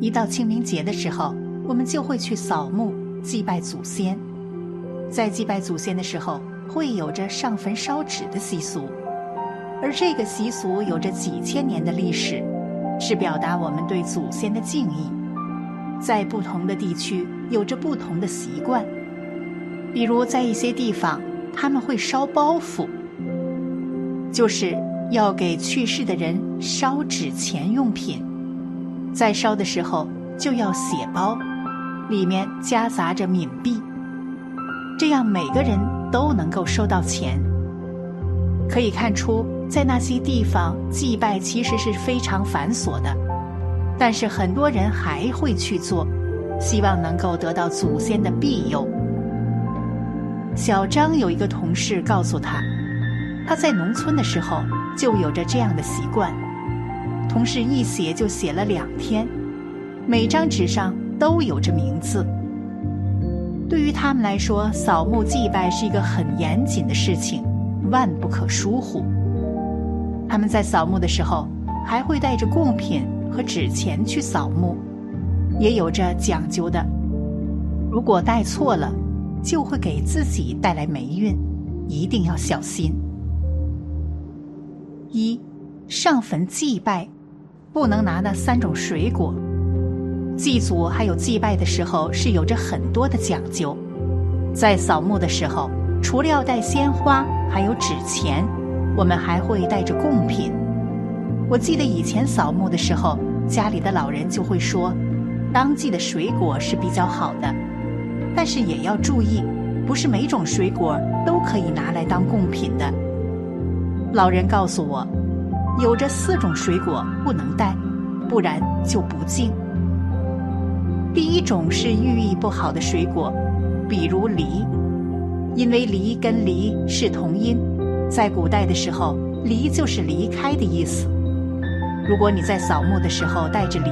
一到清明节的时候，我们就会去扫墓祭拜祖先。在祭拜祖先的时候，会有着上坟烧纸的习俗，而这个习俗有着几千年的历史，是表达我们对祖先的敬意。在不同的地区有着不同的习惯，比如在一些地方，他们会烧包袱，就是要给去世的人烧纸钱用品。在烧的时候就要写包，里面夹杂着冥币，这样每个人都能够收到钱。可以看出，在那些地方祭拜其实是非常繁琐的，但是很多人还会去做，希望能够得到祖先的庇佑。小张有一个同事告诉他，他在农村的时候就有着这样的习惯。同事一写就写了两天，每张纸上都有着名字。对于他们来说，扫墓祭拜是一个很严谨的事情，万不可疏忽。他们在扫墓的时候，还会带着贡品和纸钱去扫墓，也有着讲究的。如果带错了，就会给自己带来霉运，一定要小心。一，上坟祭拜。不能拿那三种水果。祭祖还有祭拜的时候是有着很多的讲究，在扫墓的时候，除了要带鲜花，还有纸钱，我们还会带着贡品。我记得以前扫墓的时候，家里的老人就会说，当季的水果是比较好的，但是也要注意，不是每种水果都可以拿来当贡品的。老人告诉我。有着四种水果不能带，不然就不敬。第一种是寓意不好的水果，比如梨，因为梨跟离是同音，在古代的时候，离就是离开的意思。如果你在扫墓的时候带着梨，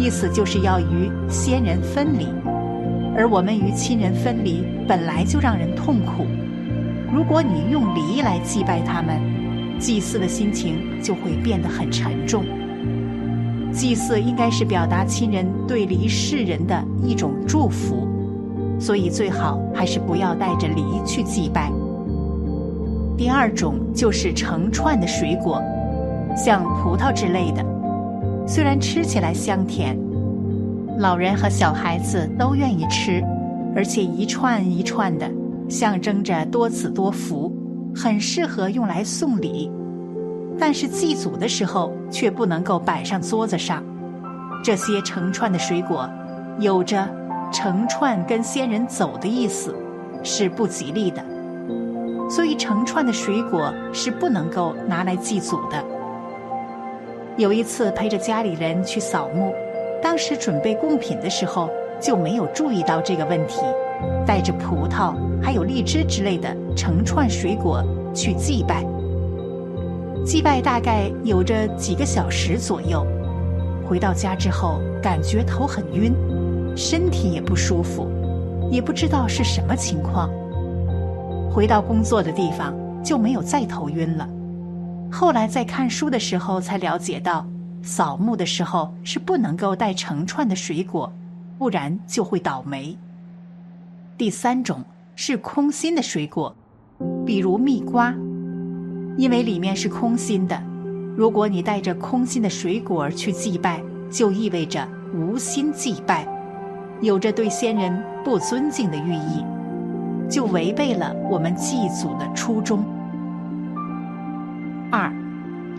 意思就是要与先人分离，而我们与亲人分离本来就让人痛苦，如果你用梨来祭拜他们。祭祀的心情就会变得很沉重。祭祀应该是表达亲人对离世人的一种祝福，所以最好还是不要带着梨去祭拜。第二种就是成串的水果，像葡萄之类的，虽然吃起来香甜，老人和小孩子都愿意吃，而且一串一串的，象征着多子多福。很适合用来送礼，但是祭祖的时候却不能够摆上桌子上。这些成串的水果，有着成串跟先人走的意思，是不吉利的。所以成串的水果是不能够拿来祭祖的。有一次陪着家里人去扫墓，当时准备贡品的时候就没有注意到这个问题。带着葡萄还有荔枝之类的成串水果去祭拜，祭拜大概有着几个小时左右。回到家之后，感觉头很晕，身体也不舒服，也不知道是什么情况。回到工作的地方就没有再头晕了。后来在看书的时候才了解到，扫墓的时候是不能够带成串的水果，不然就会倒霉。第三种是空心的水果，比如蜜瓜，因为里面是空心的。如果你带着空心的水果去祭拜，就意味着无心祭拜，有着对先人不尊敬的寓意，就违背了我们祭祖的初衷。二，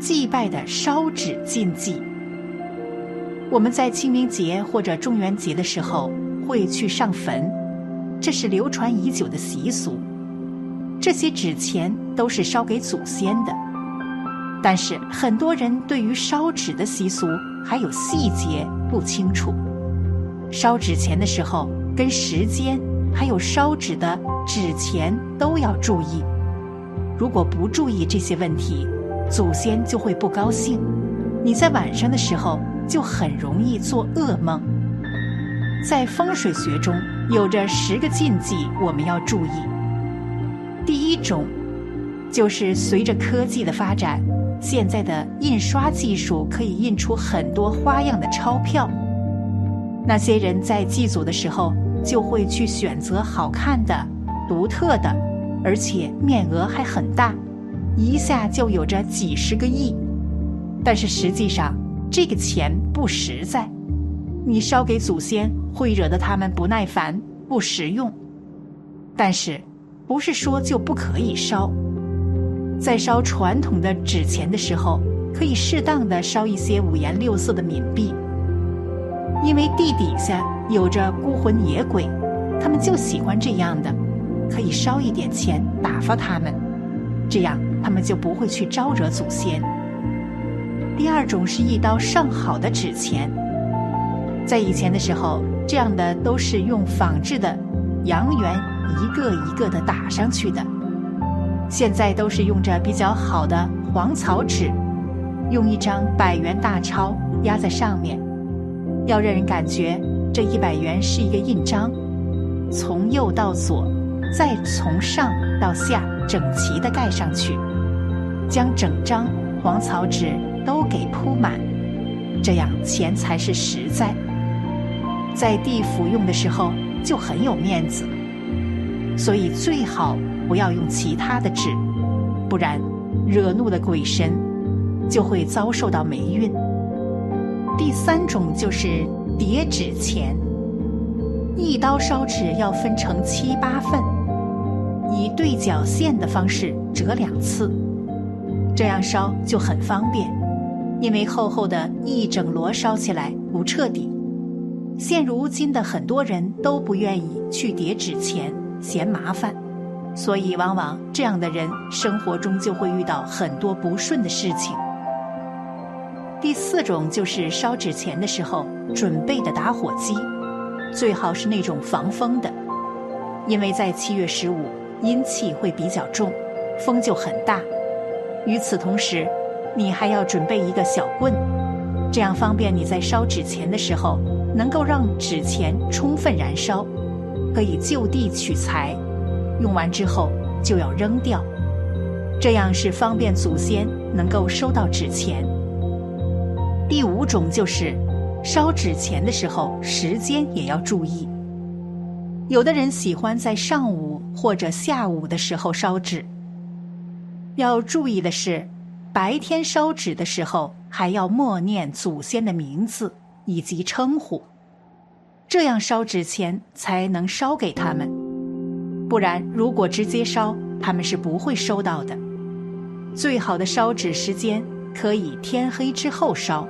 祭拜的烧纸禁忌。我们在清明节或者中元节的时候会去上坟。这是流传已久的习俗，这些纸钱都是烧给祖先的。但是很多人对于烧纸的习俗还有细节不清楚，烧纸钱的时候跟时间还有烧纸的纸钱都要注意。如果不注意这些问题，祖先就会不高兴，你在晚上的时候就很容易做噩梦。在风水学中。有着十个禁忌，我们要注意。第一种，就是随着科技的发展，现在的印刷技术可以印出很多花样的钞票，那些人在祭祖的时候，就会去选择好看的、独特的，而且面额还很大，一下就有着几十个亿。但是实际上，这个钱不实在，你烧给祖先会惹得他们不耐烦、不实用。但是，不是说就不可以烧。在烧传统的纸钱的时候，可以适当的烧一些五颜六色的冥币，因为地底下有着孤魂野鬼，他们就喜欢这样的，可以烧一点钱打发他们，这样他们就不会去招惹祖先。第二种是一刀上好的纸钱，在以前的时候，这样的都是用仿制的阳元一个一个的打上去的，现在都是用着比较好的黄草纸，用一张百元大钞压在上面，要让人感觉这一百元是一个印章，从右到左，再从上到下整齐的盖上去，将整张黄草纸。都给铺满，这样钱才是实在。在地府用的时候就很有面子，所以最好不要用其他的纸，不然惹怒了鬼神，就会遭受到霉运。第三种就是叠纸钱，一刀烧纸要分成七八份，以对角线的方式折两次，这样烧就很方便。因为厚厚的一整摞烧起来不彻底，现如今的很多人都不愿意去叠纸钱，嫌麻烦，所以往往这样的人生活中就会遇到很多不顺的事情。第四种就是烧纸钱的时候准备的打火机，最好是那种防风的，因为在七月十五阴气会比较重，风就很大。与此同时。你还要准备一个小棍，这样方便你在烧纸钱的时候，能够让纸钱充分燃烧，可以就地取材，用完之后就要扔掉，这样是方便祖先能够收到纸钱。第五种就是烧纸钱的时候，时间也要注意。有的人喜欢在上午或者下午的时候烧纸，要注意的是。白天烧纸的时候，还要默念祖先的名字以及称呼，这样烧纸钱才能烧给他们。不然，如果直接烧，他们是不会收到的。最好的烧纸时间可以天黑之后烧。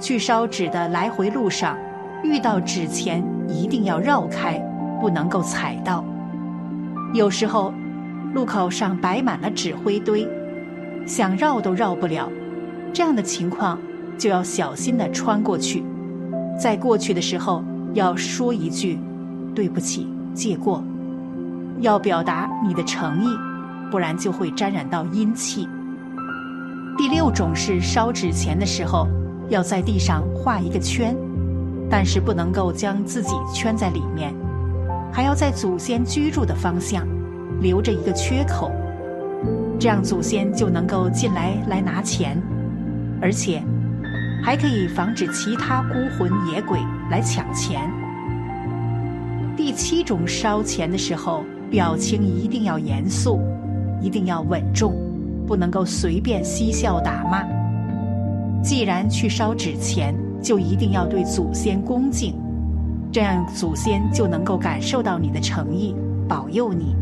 去烧纸的来回路上，遇到纸钱一定要绕开，不能够踩到。有时候，路口上摆满了纸灰堆。想绕都绕不了，这样的情况就要小心的穿过去，在过去的时候要说一句“对不起，借过”，要表达你的诚意，不然就会沾染到阴气。第六种是烧纸钱的时候，要在地上画一个圈，但是不能够将自己圈在里面，还要在祖先居住的方向留着一个缺口。这样祖先就能够进来来拿钱，而且还可以防止其他孤魂野鬼来抢钱。第七种烧钱的时候，表情一定要严肃，一定要稳重，不能够随便嬉笑打骂。既然去烧纸钱，就一定要对祖先恭敬，这样祖先就能够感受到你的诚意，保佑你，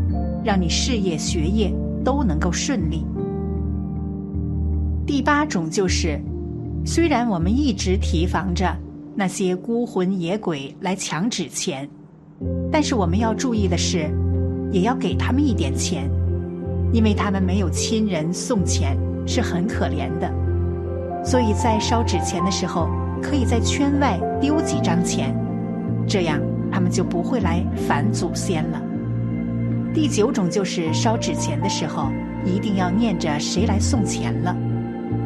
让你事业学业。都能够顺利。第八种就是，虽然我们一直提防着那些孤魂野鬼来抢纸钱，但是我们要注意的是，也要给他们一点钱，因为他们没有亲人送钱是很可怜的。所以在烧纸钱的时候，可以在圈外丢几张钱，这样他们就不会来烦祖先了。第九种就是烧纸钱的时候，一定要念着谁来送钱了，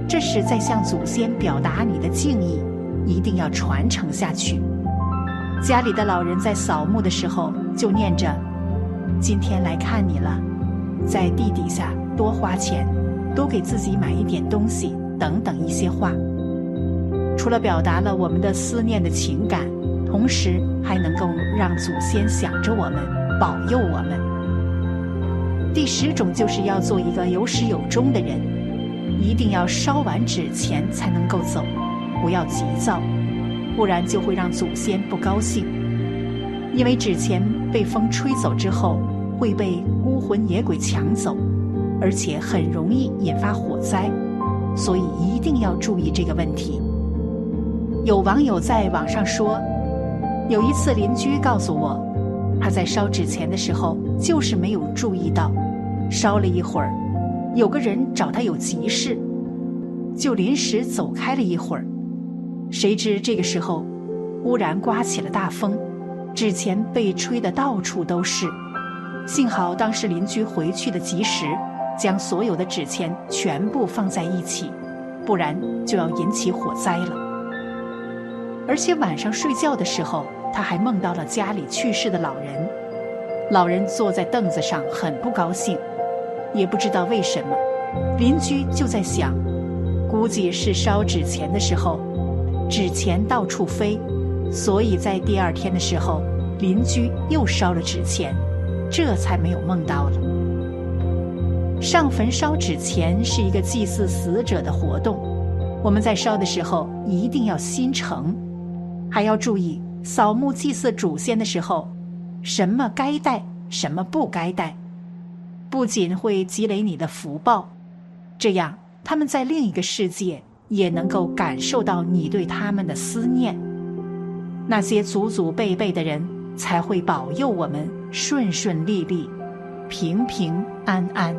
这是在向祖先表达你的敬意，一定要传承下去。家里的老人在扫墓的时候就念着“今天来看你了”，在地底下多花钱，多给自己买一点东西等等一些话，除了表达了我们的思念的情感。同时还能够让祖先想着我们，保佑我们。第十种就是要做一个有始有终的人，一定要烧完纸钱才能够走，不要急躁，不然就会让祖先不高兴。因为纸钱被风吹走之后会被孤魂野鬼抢走，而且很容易引发火灾，所以一定要注意这个问题。有网友在网上说，有一次邻居告诉我，他在烧纸钱的时候就是没有注意到。烧了一会儿，有个人找他有急事，就临时走开了一会儿。谁知这个时候，忽然刮起了大风，纸钱被吹得到处都是。幸好当时邻居回去的及时，将所有的纸钱全部放在一起，不然就要引起火灾了。而且晚上睡觉的时候，他还梦到了家里去世的老人，老人坐在凳子上，很不高兴。也不知道为什么，邻居就在想，估计是烧纸钱的时候，纸钱到处飞，所以在第二天的时候，邻居又烧了纸钱，这才没有梦到了。上坟烧纸钱是一个祭祀死者的活动，我们在烧的时候一定要心诚，还要注意扫墓祭祀祖先的时候，什么该带，什么不该带。不仅会积累你的福报，这样他们在另一个世界也能够感受到你对他们的思念。那些祖祖辈辈的人才会保佑我们顺顺利利、平平安安。